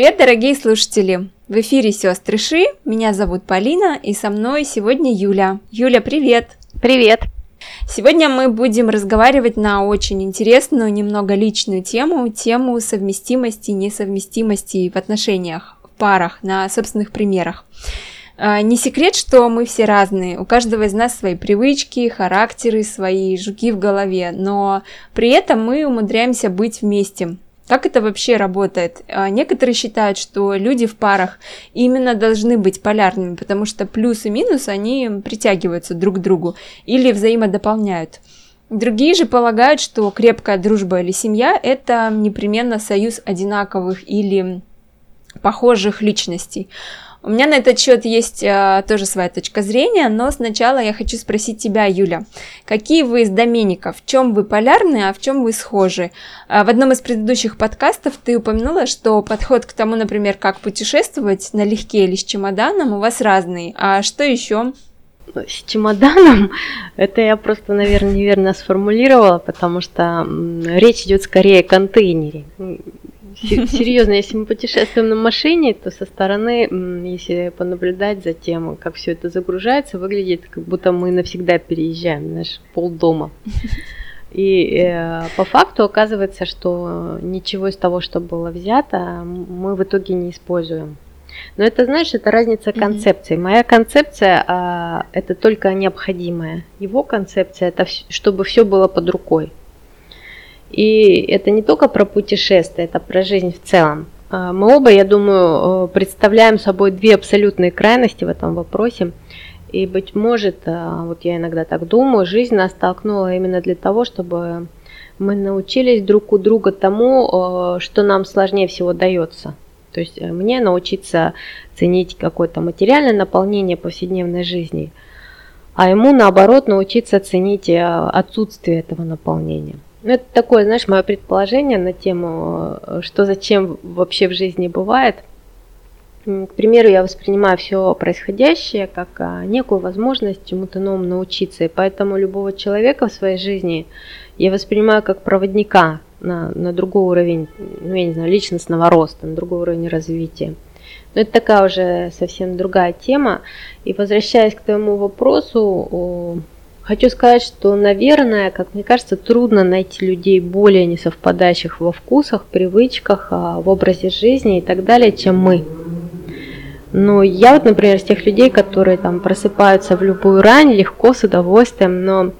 Привет, дорогие слушатели! В эфире «Сестры Ши», меня зовут Полина, и со мной сегодня Юля. Юля, привет! Привет! Сегодня мы будем разговаривать на очень интересную, немного личную тему, тему совместимости и несовместимости в отношениях, в парах, на собственных примерах. А, не секрет, что мы все разные, у каждого из нас свои привычки, характеры, свои жуки в голове, но при этом мы умудряемся быть вместе, как это вообще работает? А, некоторые считают, что люди в парах именно должны быть полярными, потому что плюс и минус, они притягиваются друг к другу или взаимодополняют. Другие же полагают, что крепкая дружба или семья – это непременно союз одинаковых или похожих личностей. У меня на этот счет есть а, тоже своя точка зрения, но сначала я хочу спросить тебя, Юля, какие вы из Доменика, в чем вы полярны, а в чем вы схожи? А, в одном из предыдущих подкастов ты упомянула, что подход к тому, например, как путешествовать налегке или с чемоданом у вас разный. А что еще? С чемоданом это я просто, наверное, неверно сформулировала, потому что речь идет скорее о контейнере. Серьезно, если мы путешествуем на машине, то со стороны, если понаблюдать за тем, как все это загружается, выглядит, как будто мы навсегда переезжаем наш полдома. И э, по факту оказывается, что ничего из того, что было взято, мы в итоге не используем. Но это, знаешь, это разница концепций. Mm-hmm. Моя концепция а, это только необходимое. Его концепция это чтобы все было под рукой. И это не только про путешествия, это про жизнь в целом. А, мы оба, я думаю, э, представляем собой две абсолютные крайности в этом вопросе. И, быть может, э, вот я иногда так думаю, жизнь нас столкнула именно для того, чтобы мы научились друг у друга тому, э, что нам сложнее всего дается. То есть мне научиться ценить какое-то материальное наполнение повседневной жизни, а ему, наоборот, научиться ценить отсутствие этого наполнения. Ну, это такое, знаешь, мое предположение на тему, э, что зачем вообще в жизни бывает. К примеру, я воспринимаю все происходящее как а, некую возможность чему-то новому научиться. И поэтому любого человека в своей жизни я воспринимаю как проводника на, на другой уровень, ну, я не знаю, личностного роста, на другой уровень развития. Но это такая уже совсем другая тема. И возвращаясь к твоему вопросу, Хочу сказать, что, наверное, как мне кажется, трудно найти людей более несовпадающих во вкусах, привычках, а, в образе жизни и так далее, чем мы. Но я вот, например, из тех людей, которые там просыпаются в любую рань, легко, с удовольствием, но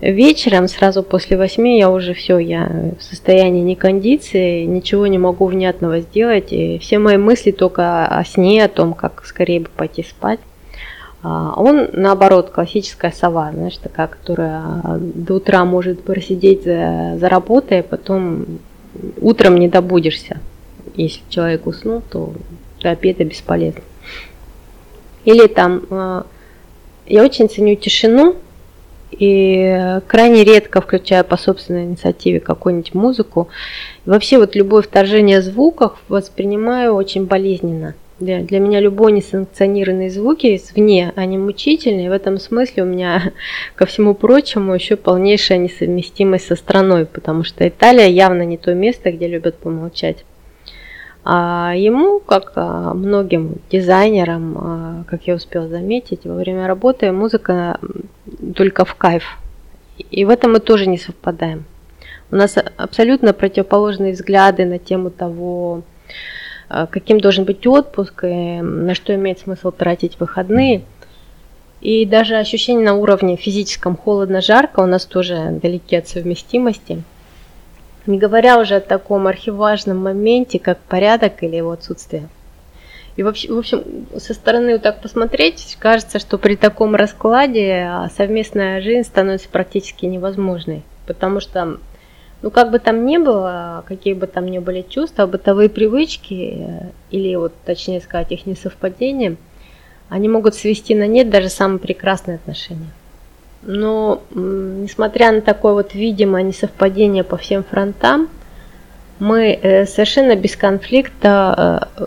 вечером, сразу после восьми, я уже все, я в состоянии некондиции, ничего не могу внятного сделать, и все мои мысли только о сне, о том, как скорее бы пойти спать. А, он, наоборот, классическая сова, знаешь, такая, которая до утра может просидеть за, за работой, а потом утром не добудешься. Если человек уснул, то до обеда бесполезно. Или там, а, я очень ценю тишину, и крайне редко включаю по собственной инициативе какую-нибудь музыку. Вообще вот любое вторжение звуков воспринимаю очень болезненно. Для, для меня любой несанкционированный звуки извне, они мучительные. В этом смысле у меня, ко всему прочему, еще полнейшая несовместимость со страной, потому что Италия явно не то место, где любят помолчать. А ему, как а, многим дизайнерам, а, как я успела заметить, во время работы музыка только в кайф. И в этом мы тоже не совпадаем. У нас абсолютно противоположные взгляды на тему того, каким должен быть отпуск, и на что имеет смысл тратить выходные. И даже ощущение на уровне физическом холодно-жарко у нас тоже далеки от совместимости. Не говоря уже о таком архиважном моменте, как порядок или его отсутствие. И в общем, со стороны вот так посмотреть, кажется, что при таком раскладе а, совместная жизнь становится практически невозможной. Потому что ну, как бы там ни было, какие бы там ни были чувства, бытовые привычки, э, или вот точнее сказать, их несовпадения, они могут свести на нет даже самые прекрасные отношения. Но несмотря на такое вот видимое несовпадение по всем фронтам, мы э, совершенно без конфликта, э,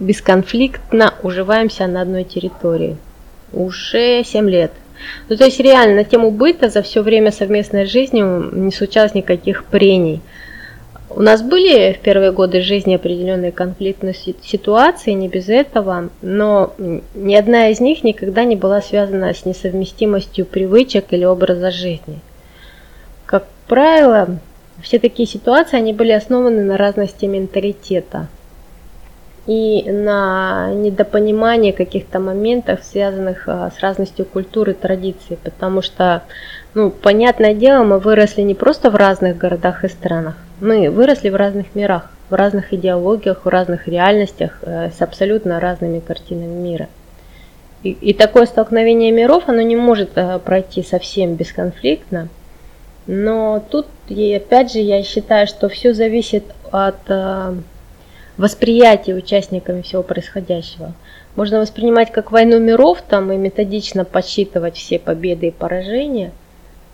бесконфликтно уживаемся на одной территории. Уже 7 лет. Ну, то есть реально на тему быта за все время совместной жизни не случалось никаких прений. У нас были в первые годы жизни определенные конфликтные ситуации, не без этого, но ни одна из них никогда не была связана с несовместимостью привычек или образа жизни. Как правило, все такие ситуации, они были основаны на разности менталитета и на недопонимании каких-то моментов, связанных а, с разностью культуры и традиций, потому что, ну, понятное дело, мы выросли не просто в разных городах и странах, мы выросли в разных мирах, в разных идеологиях, в разных реальностях, э, с абсолютно разными картинами мира. И, и такое столкновение миров, оно не может э, пройти совсем бесконфликтно, но тут, и опять же, я считаю, что все зависит от восприятия участниками всего происходящего. Можно воспринимать как войну миров там и методично подсчитывать все победы и поражения,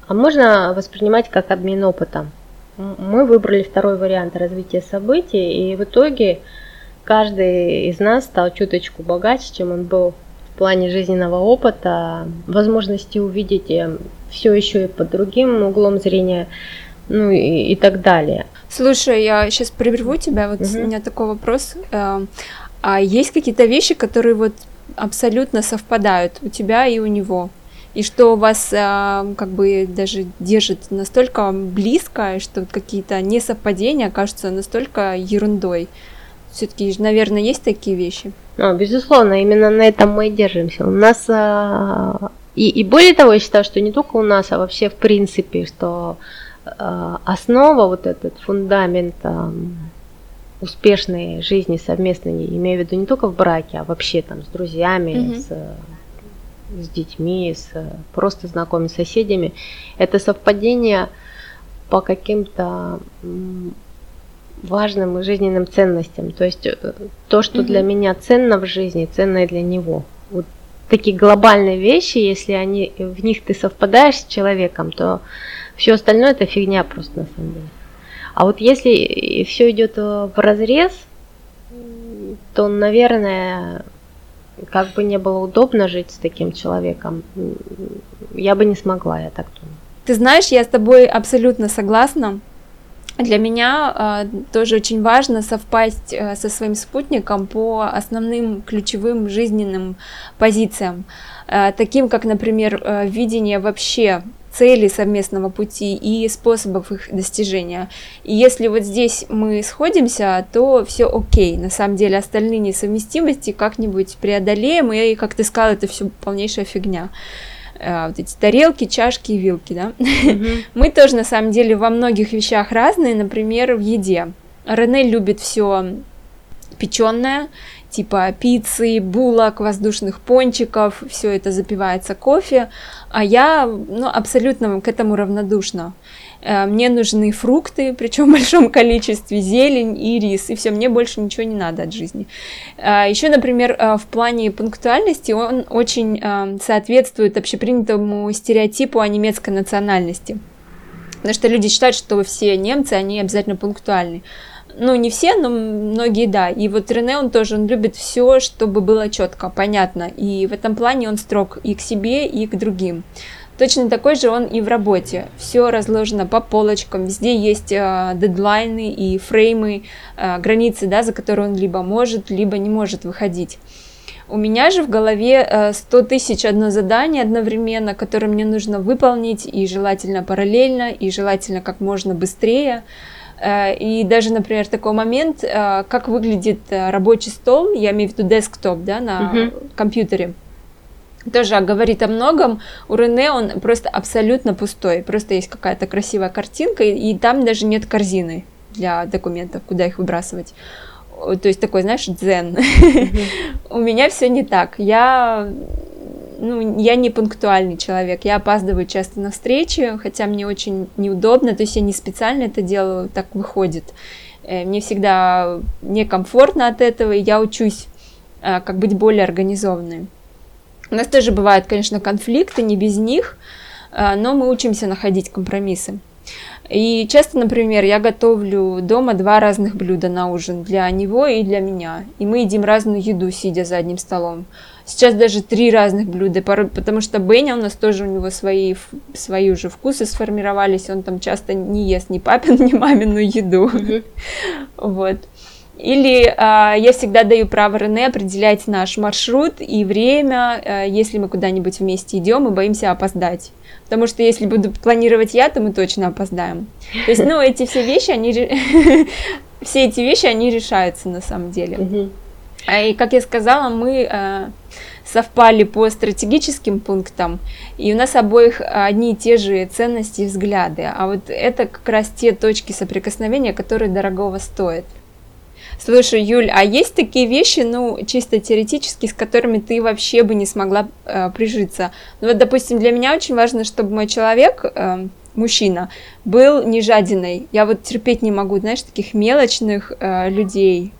а можно воспринимать как обмен опытом. Мы выбрали второй вариант развития событий, и в итоге каждый из нас стал чуточку богаче, чем он был в плане жизненного опыта, возможности увидеть э, все еще и под другим углом зрения, ну и, и так далее. Слушай, я сейчас прерву тебя. Вот угу. у меня такой вопрос. Эм, а есть какие-то вещи, которые вот абсолютно совпадают у тебя и у него? И что вас э, как бы даже держит настолько близко, что какие-то несовпадения кажутся настолько ерундой. Все-таки, наверное, есть такие вещи. Ну, безусловно, именно на этом мы и держимся. У нас а, и, и более того, я считаю, что не только у нас, а вообще в принципе, что э, основа, вот этот фундамент э, успешной жизни совместной, имею в виду не только в браке, а вообще там с друзьями, mm-hmm. с, с детьми, с просто знакомыми соседями, это совпадение по каким-то важным жизненным ценностям. То есть э, то, что mm-hmm. для меня ценно в жизни, ценно и для него. Вот такие глобальные вещи, если они в них ты совпадаешь с человеком, то все остальное это фигня просто на самом деле. А вот если все идет в разрез, то, наверное, как бы не было удобно жить с таким человеком, я бы не смогла, я так думаю. Ты знаешь, я с тобой абсолютно согласна. Для меня э, тоже очень важно совпасть э, со своим спутником по основным ключевым жизненным позициям, э, таким как, например, э, видение вообще цели совместного пути и способов их достижения. И если вот здесь мы сходимся, то все окей. На самом деле остальные несовместимости как-нибудь преодолеем, и, как ты сказала, это все полнейшая фигня. Э, вот эти тарелки, чашки и вилки, да. Mm-hmm. Мы тоже на самом деле во многих вещах разные, например, в еде. Рене любит все печеное, типа пиццы, булок, воздушных пончиков, все это запивается кофе, а я ну, абсолютно к этому равнодушна. Э, мне нужны фрукты, причем в большом количестве, зелень и рис, и все, мне больше ничего не надо от жизни. Э, Еще, например, э, в плане пунктуальности он очень соответствует общепринятому стереотипу о немецкой национальности. Потому что люди считают, что все немцы, они обязательно пунктуальны. Ну, не все, но многие, да. И вот Рене, он тоже, он любит все, чтобы было четко, понятно. И в этом плане он строг и к себе, и к другим. Точно такой же он и в работе. Все разложено по полочкам, везде есть э, дедлайны и фреймы, э, границы, да, за которые он либо может, либо не может выходить. У меня же в голове 100 э, тысяч одно задание одновременно, которое мне нужно выполнить, и желательно параллельно, и желательно как можно быстрее. Э, и даже, например, такой момент, э, как выглядит рабочий стол, я имею в виду десктоп, да, на uh-huh. компьютере тоже говорит о многом. У Рене он просто абсолютно пустой. Просто есть какая-то красивая картинка, и, и там даже нет корзины для документов, куда их выбрасывать. То есть такой, знаешь, дзен. У меня все не так. Я ну, я не пунктуальный человек, я опаздываю часто на встречи, хотя мне очень неудобно, то есть я не специально это делаю, так выходит. Э, мне всегда некомфортно от этого, и я учусь, э, как быть более организованной. У нас тоже бывают, конечно, конфликты, не без них, э, но мы учимся находить компромиссы. И часто, например, я готовлю дома два разных блюда на ужин для него и для меня. И мы едим разную еду, сидя за одним столом. Сейчас даже три разных блюда, потому что Беня у нас тоже у него свои, свои уже вкусы сформировались, он там часто не ест ни папин, ни мамину еду. Вот. Или а, я всегда даю право Рене определять наш маршрут и время, а, если мы куда-нибудь вместе идем и боимся опоздать. Потому что если буду планировать я, то мы точно опоздаем. То есть, ну, эти все вещи, они все эти вещи, они решаются на самом деле. А, и, как я сказала, мы а, совпали по стратегическим пунктам, и у нас обоих одни и те же ценности и взгляды. А вот это как раз те точки соприкосновения, которые дорогого стоят. Слушай, Юль, а есть такие вещи, ну, чисто теоретически, с которыми ты вообще бы не смогла э, прижиться? Ну, вот, допустим, для меня очень важно, чтобы мой человек, э, мужчина, был не жадиной. Я вот терпеть не могу, знаешь, таких мелочных э, людей,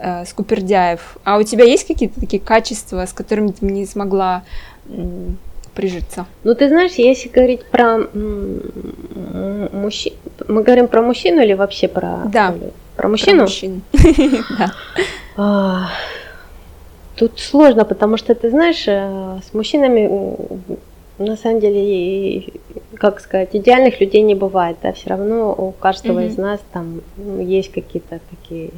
э, скупердяев. А у тебя есть какие-то такие качества, с которыми ты не смогла э, прижиться? Ну, ты знаешь, если говорить про мужчин, мы говорим про мужчину или вообще про... Да. Про мужчину? Про мужчин. А, тут сложно, потому что, ты знаешь, э, с мужчинами на самом деле, как сказать, идеальных людей не бывает, да, все равно у каждого из нас там есть какие-то такие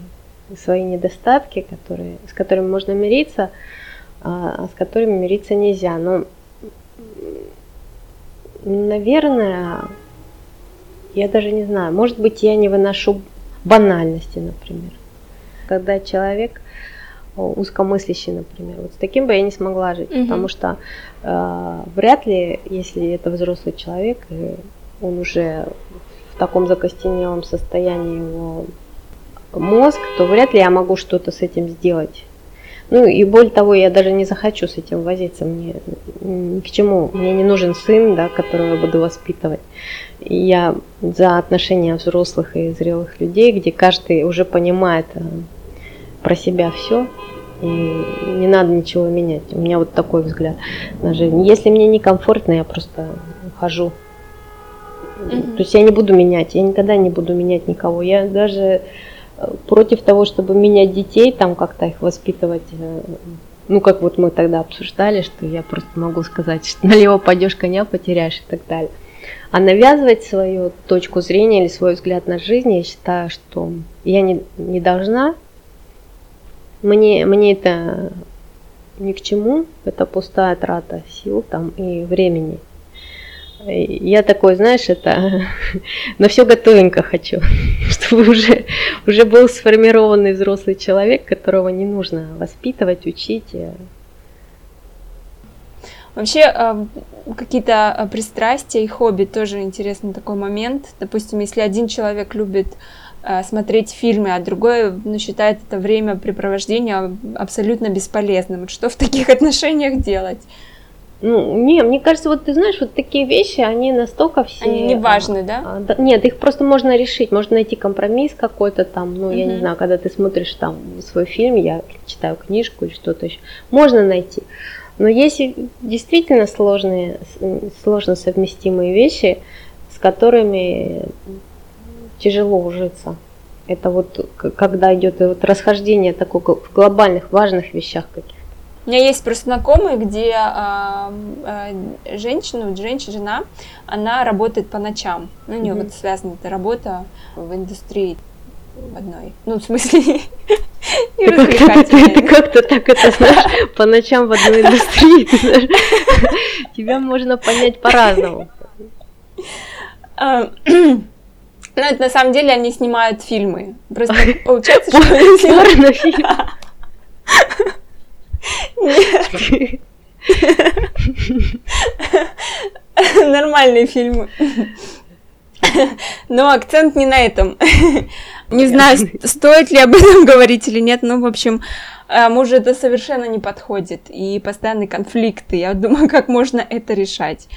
свои недостатки, которые, с которыми можно мириться, а, а с которыми мириться нельзя. Но, наверное, я даже не знаю, может быть, я не выношу банальности, например. Когда человек узкомыслящий, например, вот с таким бы я не смогла жить, угу. потому что э, вряд ли, если это взрослый человек, и он уже в таком закостенелом состоянии его мозг, то вряд ли я могу что-то с этим сделать. Ну и более того, я даже не захочу с этим возиться. Мне ни к чему. Мне не нужен сын, да, которого я буду воспитывать. Я за отношения взрослых и зрелых людей, где каждый уже понимает э, про себя все, и не надо ничего менять. У меня вот такой взгляд на жизнь. Если мне некомфортно, я просто ухожу. Mm-hmm. То есть я не буду менять, я никогда не буду менять никого. Я даже против того, чтобы менять детей, там как-то их воспитывать. Э, ну, как вот мы тогда обсуждали, что я просто могу сказать, что налево пойдешь, коня потеряешь и так далее. А навязывать свою точку зрения или свой взгляд на жизнь, я считаю, что я не, не должна. Мне, мне это ни к чему, это пустая трата сил там и времени. Я такой, знаешь, это на все готовенько хочу, чтобы уже, уже был сформированный взрослый человек, которого не нужно воспитывать, учить. Вообще, а, какие-то а, пристрастия и хобби тоже интересный такой момент. Допустим, если один человек любит а, смотреть фильмы, а другой ну, считает это времяпрепровождение абсолютно бесполезным. Что в таких отношениях делать? Ну, не, мне кажется, вот ты знаешь, вот такие вещи, они настолько все... Они не важны, да? А, да? Нет, их просто можно решить, можно найти компромисс какой-то там, ну, угу. я не знаю, когда ты смотришь там свой фильм, я читаю книжку или что-то еще, можно найти. Но если действительно сложные, сложно совместимые вещи, с которыми тяжело ужиться, это вот когда идет вот расхождение такое в глобальных важных вещах каких у меня есть просто знакомые, где а, а, женщина, женщина, жена, она работает по ночам. Ну, у нее mm-hmm. вот связана эта работа в индустрии в одной. Ну, в смысле, не Ты как-то так это знаешь, по ночам в одной индустрии. Тебя можно понять по-разному. А, ну, это на самом деле они снимают фильмы. Просто получается, что они снимают. Нет. Нормальные фильмы. Но акцент не на этом. Не знаю, стоит ли об этом говорить или нет, но, в общем, э, мужу это совершенно не подходит. И постоянные конфликты. Я думаю, как можно это решать.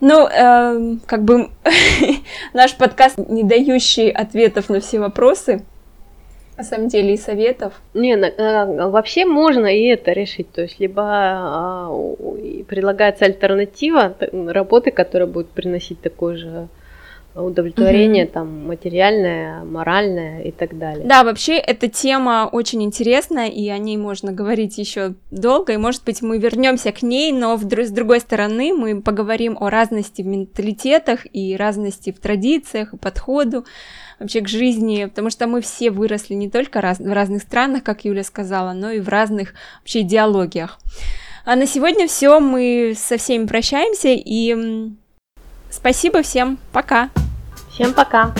Ну, э, как бы наш подкаст, не дающий ответов на все вопросы, на самом деле и советов. Не, а, вообще можно и это решить. То есть либо а, предлагается альтернатива работы, которая будет приносить такой же удовлетворение угу. там материальное, моральное и так далее. Да, вообще эта тема очень интересная, и о ней можно говорить еще долго, и может быть мы вернемся к ней, но в, с другой стороны мы поговорим о разности в менталитетах и разности в традициях и подходу вообще к жизни, потому что мы все выросли не только раз, в разных странах, как Юля сказала, но и в разных вообще идеологиях. А на сегодня все, мы со всеми прощаемся и спасибо всем, пока. Всем пока.